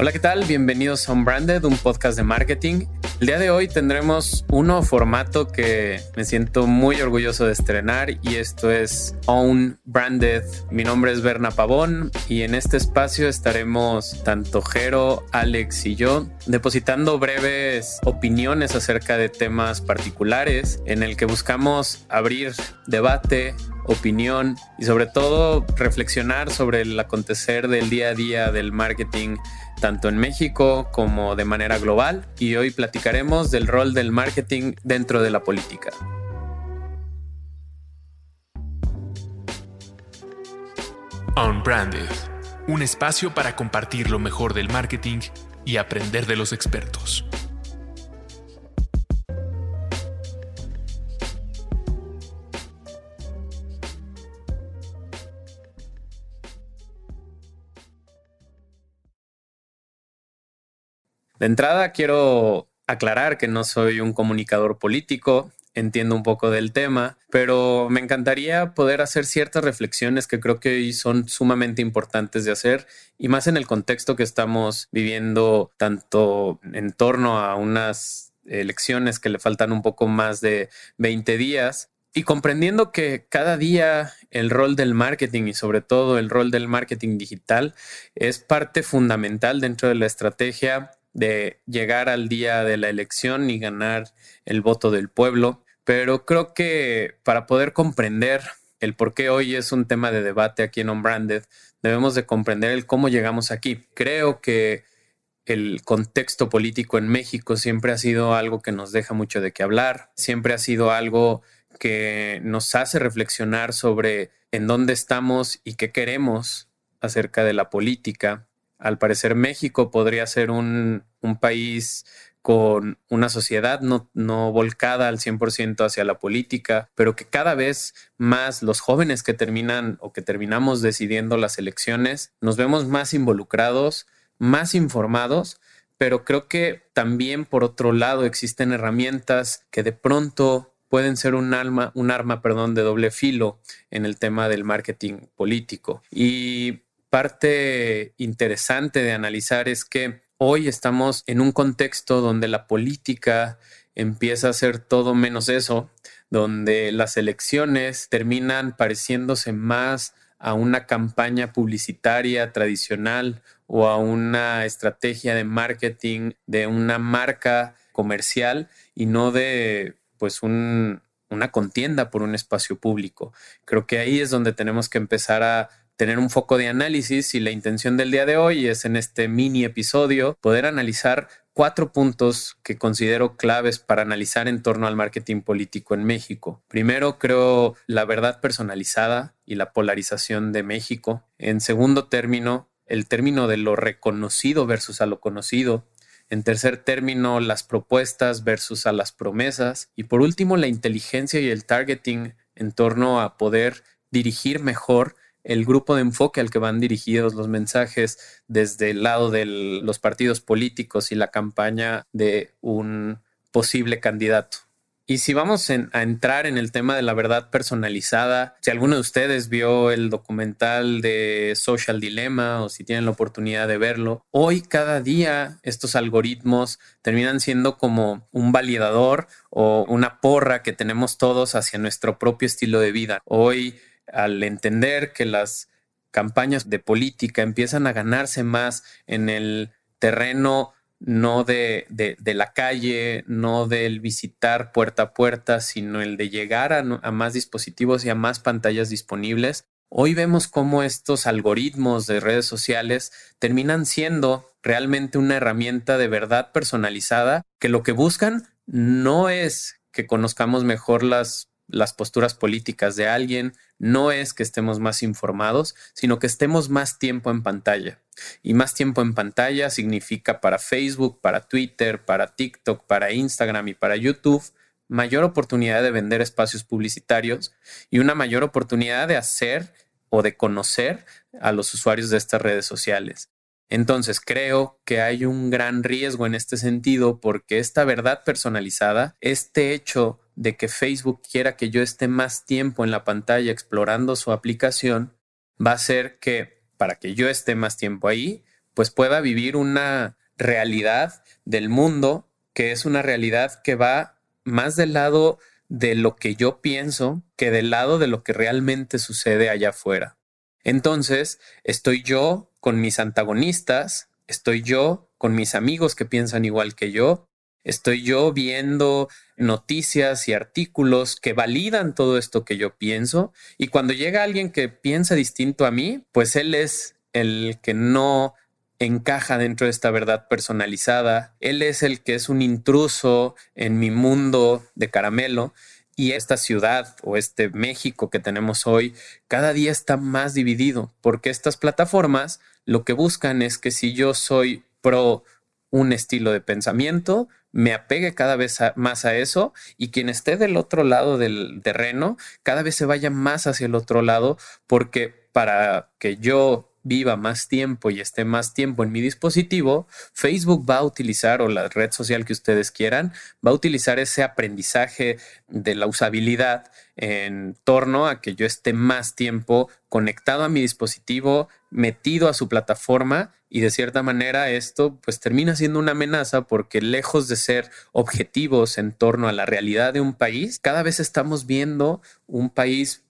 Hola, ¿qué tal? Bienvenidos a Unbranded, un podcast de marketing. El día de hoy tendremos un nuevo formato que me siento muy orgulloso de estrenar y esto es Own Branded. Mi nombre es Berna Pavón y en este espacio estaremos tanto Jero, Alex y yo depositando breves opiniones acerca de temas particulares en el que buscamos abrir debate, opinión y sobre todo reflexionar sobre el acontecer del día a día del marketing tanto en México como de manera global y hoy platicaremos del rol del marketing dentro de la política. Unbranded, un espacio para compartir lo mejor del marketing y aprender de los expertos. De entrada quiero aclarar que no soy un comunicador político, entiendo un poco del tema, pero me encantaría poder hacer ciertas reflexiones que creo que hoy son sumamente importantes de hacer y más en el contexto que estamos viviendo tanto en torno a unas elecciones que le faltan un poco más de 20 días y comprendiendo que cada día el rol del marketing y sobre todo el rol del marketing digital es parte fundamental dentro de la estrategia de llegar al día de la elección y ganar el voto del pueblo. Pero creo que para poder comprender el por qué hoy es un tema de debate aquí en Unbranded, debemos de comprender el cómo llegamos aquí. Creo que el contexto político en México siempre ha sido algo que nos deja mucho de qué hablar, siempre ha sido algo que nos hace reflexionar sobre en dónde estamos y qué queremos acerca de la política al parecer México podría ser un, país con una sociedad no, no volcada al 100% hacia la política, pero que cada vez más los jóvenes que terminan o que terminamos decidiendo las elecciones, nos vemos más involucrados, más informados, pero creo que también por otro lado existen herramientas que de pronto pueden ser un arma, un arma, perdón, de doble filo en el tema del marketing político. Y parte interesante de analizar es que hoy estamos en un contexto donde la política empieza a ser todo menos eso, donde las elecciones terminan pareciéndose más a una campaña publicitaria tradicional o a una estrategia de marketing de una marca comercial y no de pues una contienda por un espacio público. Creo que ahí es donde tenemos que empezar a tener un foco de análisis y la intención del día de hoy es en este mini episodio poder analizar cuatro puntos que considero claves para analizar en torno al marketing político en México. Primero, creo la verdad personalizada y la polarización de México. En segundo término, el término de lo reconocido versus a lo conocido. En tercer término, las propuestas versus a las promesas. Y por último, la inteligencia y el targeting en torno a poder dirigir mejor el grupo de enfoque al que van dirigidos los mensajes desde el lado de los partidos políticos y la campaña de un posible candidato. Y si vamos a entrar en el tema de la verdad personalizada, si alguno de ustedes vio el documental de Social Dilemma o si tienen la oportunidad de verlo, hoy cada día estos algoritmos terminan siendo como un validador o una porra que tenemos todos hacia nuestro propio estilo de vida. Hoy al entender que las campañas de política empiezan a ganarse más en el terreno no de, la calle, no del visitar puerta a puerta, sino el de llegar a, a, más dispositivos y a más pantallas disponibles. Hoy vemos cómo estos algoritmos de redes sociales terminan siendo realmente una herramienta de verdad personalizada que lo que buscan no es que conozcamos mejor las las posturas políticas de alguien no es que estemos más informados, sino que estemos más tiempo en pantalla. Y más tiempo en pantalla significa para Facebook, para Twitter, para TikTok, para Instagram y para YouTube mayor oportunidad de vender espacios publicitarios y una mayor oportunidad de hacer o de conocer a los usuarios de estas redes sociales. Entonces creo que hay un gran riesgo en este sentido porque esta verdad personalizada, este hecho de que Facebook quiera que yo esté más tiempo en la pantalla explorando su aplicación, va a ser que para que yo esté más tiempo ahí, pues pueda vivir una realidad del mundo que es una realidad que va más del lado de lo que yo pienso que del lado de lo que realmente sucede allá afuera. Entonces, estoy yo con mis antagonistas, estoy yo con mis amigos que piensan igual que yo, estoy yo viendo noticias y artículos que validan todo esto que yo pienso y cuando llega alguien que piensa distinto a mí, pues él es el que no encaja dentro de esta verdad personalizada. Él es el que es un intruso en mi mundo de caramelo. Y esta ciudad o este México que tenemos hoy cada día está más dividido porque estas plataformas lo que buscan es que si yo soy pro un estilo de pensamiento, me apegue cada vez más a eso y quien esté del otro lado del terreno cada vez se vaya más hacia el otro lado porque para que yo viva más tiempo y esté más tiempo en mi dispositivo, Facebook va a utilizar, o la red social que ustedes quieran, va a utilizar ese aprendizaje de la usabilidad en torno a que yo esté más tiempo conectado a mi dispositivo, metido a su plataforma y de cierta manera esto pues termina siendo una amenaza porque lejos de ser objetivos en torno a la realidad de un país, cada vez estamos viendo un país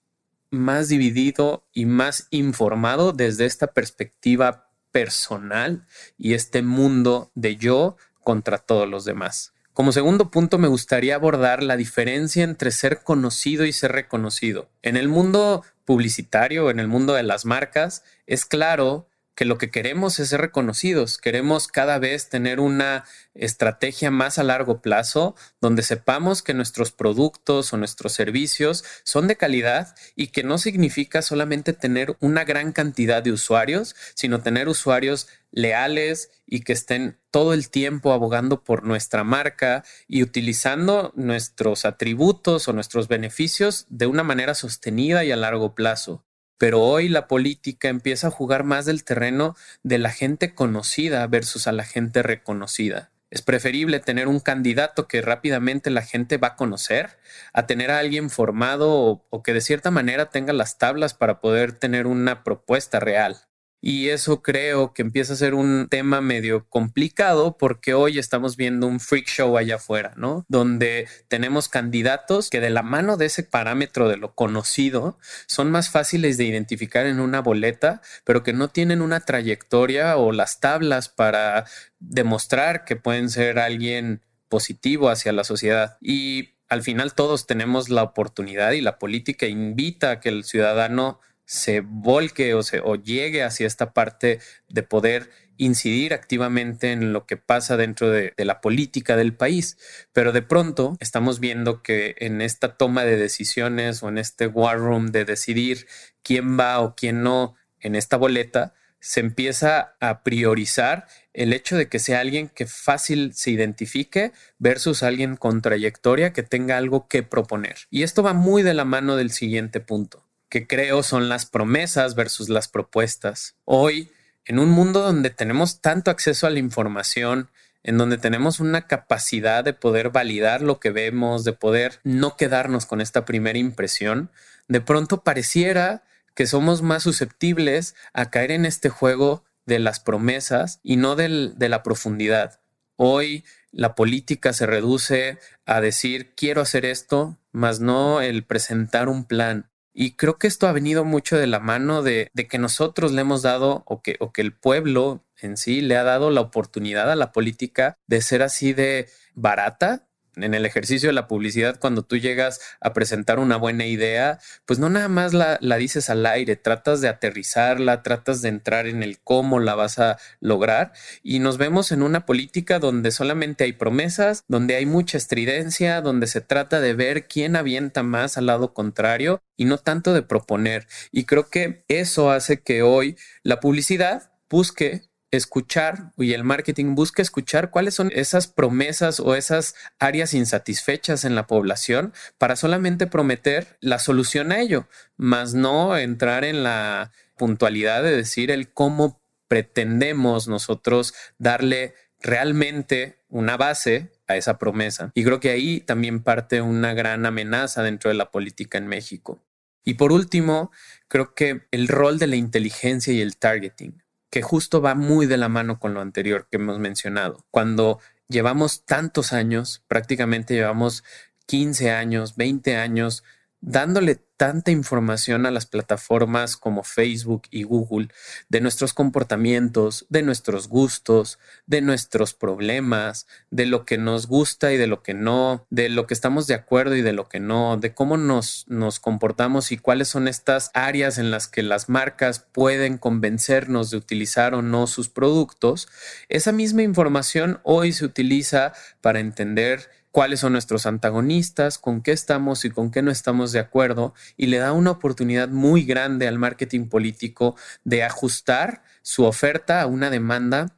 más dividido y más informado desde esta perspectiva personal y este mundo de yo contra todos los demás. Como segundo punto, me gustaría abordar la diferencia entre ser conocido y ser reconocido. En el mundo publicitario, en el mundo de las marcas, es claro que lo que queremos es ser reconocidos, queremos cada vez tener una estrategia más a largo plazo donde sepamos que nuestros productos o nuestros servicios son de calidad y que no significa solamente tener una gran cantidad de usuarios, sino tener usuarios leales y que estén todo el tiempo abogando por nuestra marca y utilizando nuestros atributos o nuestros beneficios de una manera sostenida y a largo plazo pero hoy la política empieza a jugar más del terreno de la gente conocida versus a la gente reconocida. Es preferible tener un candidato que rápidamente la gente va a conocer a tener a alguien formado o, que de cierta manera tenga las tablas para poder tener una propuesta real. Y eso creo que empieza a ser un tema medio complicado porque hoy estamos viendo un freak show allá afuera, ¿no? Donde tenemos candidatos que de la mano de ese parámetro de lo conocido son más fáciles de identificar en una boleta, pero que no tienen una trayectoria o las tablas para demostrar que pueden ser alguien positivo hacia la sociedad. Y al final todos tenemos la oportunidad y la política invita a que el ciudadano se volque o, se, o llegue hacia esta parte de poder incidir activamente en lo que pasa dentro de, de, la política del país. Pero de pronto estamos viendo que en esta toma de decisiones o en este war room de decidir quién va o quién no en esta boleta, se empieza a priorizar el hecho de que sea alguien que fácil se identifique versus alguien con trayectoria que tenga algo que proponer. Y esto va muy de la mano del siguiente punto que creo son las promesas versus las propuestas. Hoy, en un mundo donde tenemos tanto acceso a la información, en donde tenemos una capacidad de poder validar lo que vemos, de poder no quedarnos con esta primera impresión, de pronto pareciera que somos más susceptibles a caer en este juego de las promesas y no de la profundidad. Hoy la política se reduce a decir quiero hacer esto, más no el presentar un plan. Y creo que esto ha venido mucho de la mano de, que nosotros le hemos dado o que, o que el pueblo en sí le ha dado la oportunidad a la política de ser así de barata en el ejercicio de la publicidad, cuando tú llegas a presentar una buena idea, pues no nada más la, la, dices al aire, tratas de aterrizarla, tratas de entrar en el cómo la vas a lograr y nos vemos en una política donde solamente hay promesas, donde hay mucha estridencia, donde se trata de ver quién avienta más al lado contrario y no tanto de proponer. Y creo que eso hace que hoy la publicidad busque escuchar y el marketing busca escuchar cuáles son esas promesas o esas áreas insatisfechas en la población para solamente prometer la solución a ello, más no entrar en la puntualidad de decir el cómo pretendemos nosotros darle realmente una base a esa promesa. Y creo que ahí también parte una gran amenaza dentro de la política en México. Y por último, creo que el rol de la inteligencia y el targeting. Que justo va muy de la mano con lo anterior que hemos mencionado. Cuando llevamos tantos años, prácticamente llevamos 15 años, 20 años dándole tanta información a las plataformas como Facebook y Google de nuestros comportamientos, de nuestros gustos, de nuestros problemas, de lo que nos gusta y de lo que no, de lo que estamos de acuerdo y de lo que no, de cómo nos, nos comportamos y cuáles son estas áreas en las que las marcas pueden convencernos de utilizar o no sus productos, esa misma información hoy se utiliza para entender cuáles son nuestros antagonistas, con qué estamos y con qué no estamos de acuerdo, y le da una oportunidad muy grande al marketing político de ajustar su oferta a una demanda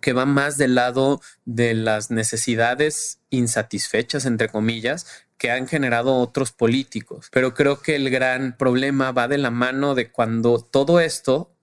que va más del lado de las necesidades insatisfechas, entre comillas, que han generado otros políticos. Pero creo que el gran problema va de la mano de cuando todo esto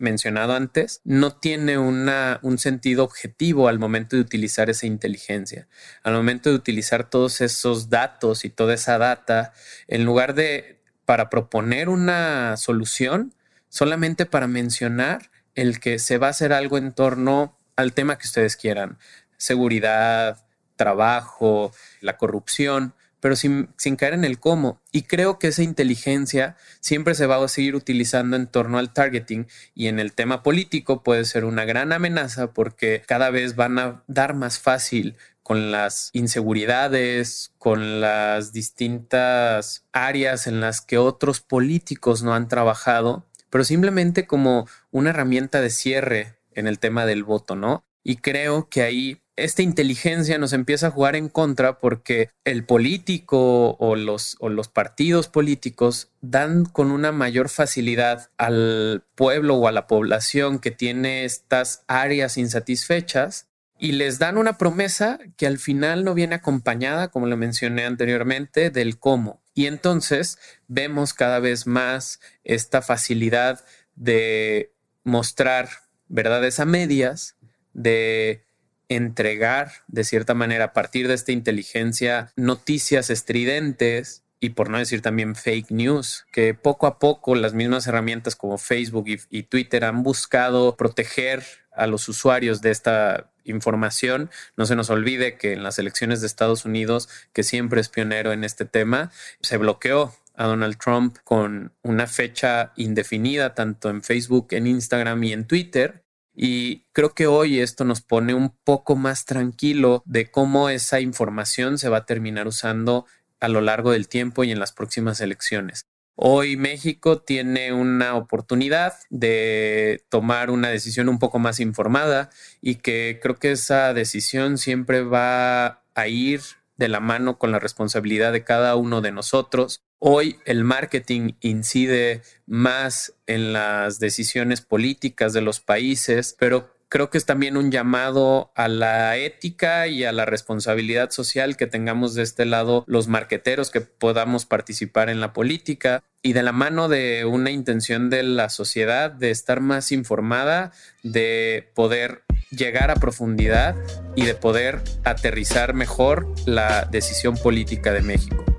mencionado antes, no tiene una, un sentido objetivo al momento de utilizar esa inteligencia, al momento de utilizar todos esos datos y toda esa data, en lugar de para proponer una solución, solamente para mencionar el que se va a hacer algo en torno al tema que ustedes quieran, seguridad, trabajo, la corrupción, pero sin, caer en el cómo. Y creo que esa inteligencia siempre se va a seguir utilizando en torno al targeting y en el tema político puede ser una gran amenaza porque cada vez van a dar más fácil con las inseguridades, con las distintas áreas en las que otros políticos no han trabajado, pero simplemente como una herramienta de cierre en el tema del voto, ¿no? Y creo que ahí esta inteligencia nos empieza a jugar en contra porque el político o los, o los partidos políticos dan con una mayor facilidad al pueblo o a la población que tiene estas áreas insatisfechas y les dan una promesa que al final no viene acompañada, como lo mencioné anteriormente, del cómo. Y entonces vemos cada vez más esta facilidad de mostrar verdades a medias, de entregar de cierta manera a partir de esta inteligencia noticias estridentes y por no decir también fake news, que poco a poco las mismas herramientas como Facebook y, Twitter han buscado proteger a los usuarios de esta información. No se nos olvide que en las elecciones de Estados Unidos, que siempre es pionero en este tema, se bloqueó a Donald Trump con una fecha indefinida tanto en Facebook, en Instagram y en Twitter y creo que hoy esto nos pone un poco más tranquilo de cómo esa información se va a terminar usando a lo largo del tiempo y en las próximas elecciones. Hoy México tiene una oportunidad de tomar una decisión un poco más informada y que creo que esa decisión siempre va a ir de la mano con la responsabilidad de cada uno de nosotros Hoy el marketing incide más en las decisiones políticas de los países, pero creo que es también un llamado a la ética y a la responsabilidad social que tengamos de este lado los marqueteros que podamos participar en la política y de la mano de una intención de la sociedad de estar más informada, de poder llegar a profundidad y de poder aterrizar mejor la decisión política de México.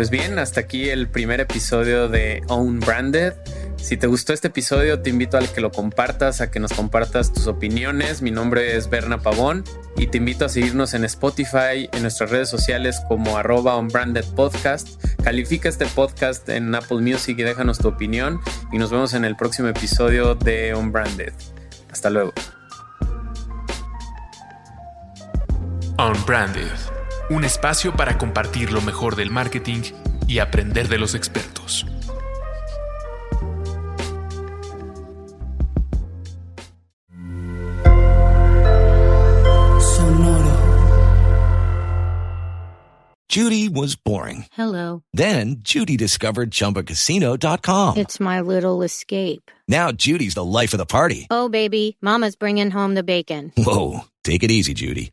Pues bien, hasta aquí el primer episodio de Own Branded. Si te gustó este episodio, te invito a que lo compartas, a que nos compartas tus opiniones. Mi nombre es Berna Pavón y te invito a seguirnos en Spotify, en nuestras redes sociales como arroba Unbranded Podcast. Califica este podcast en Apple Music y déjanos tu opinión. Y nos vemos en el próximo episodio de Unbranded. Hasta luego. Unbranded un espacio para compartir lo mejor del marketing y aprender de los expertos. Sonoro. Judy was boring. Hello. Then Judy discovered chumbacasino.com. It's my little escape. Now Judy's the life of the party. Oh, baby, Mama's bringing home the bacon. Whoa. Take it easy, Judy.